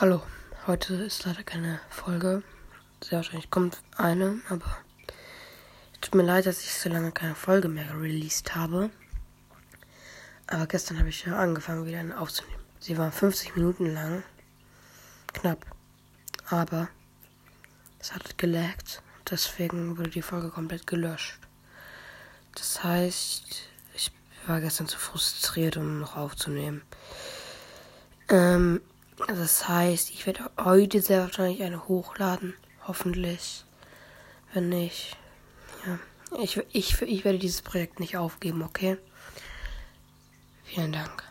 Hallo, heute ist leider keine Folge. Sehr wahrscheinlich kommt eine, aber tut mir leid, dass ich so lange keine Folge mehr released habe. Aber gestern habe ich ja angefangen, wieder eine aufzunehmen. Sie war 50 Minuten lang. Knapp. Aber es hat gelaggt. Deswegen wurde die Folge komplett gelöscht. Das heißt, ich war gestern zu frustriert, um noch aufzunehmen. Ähm, das heißt, ich werde heute sehr wahrscheinlich eine hochladen. Hoffentlich. Wenn nicht. Ja. Ich, ich, ich werde dieses Projekt nicht aufgeben, okay? Vielen Dank.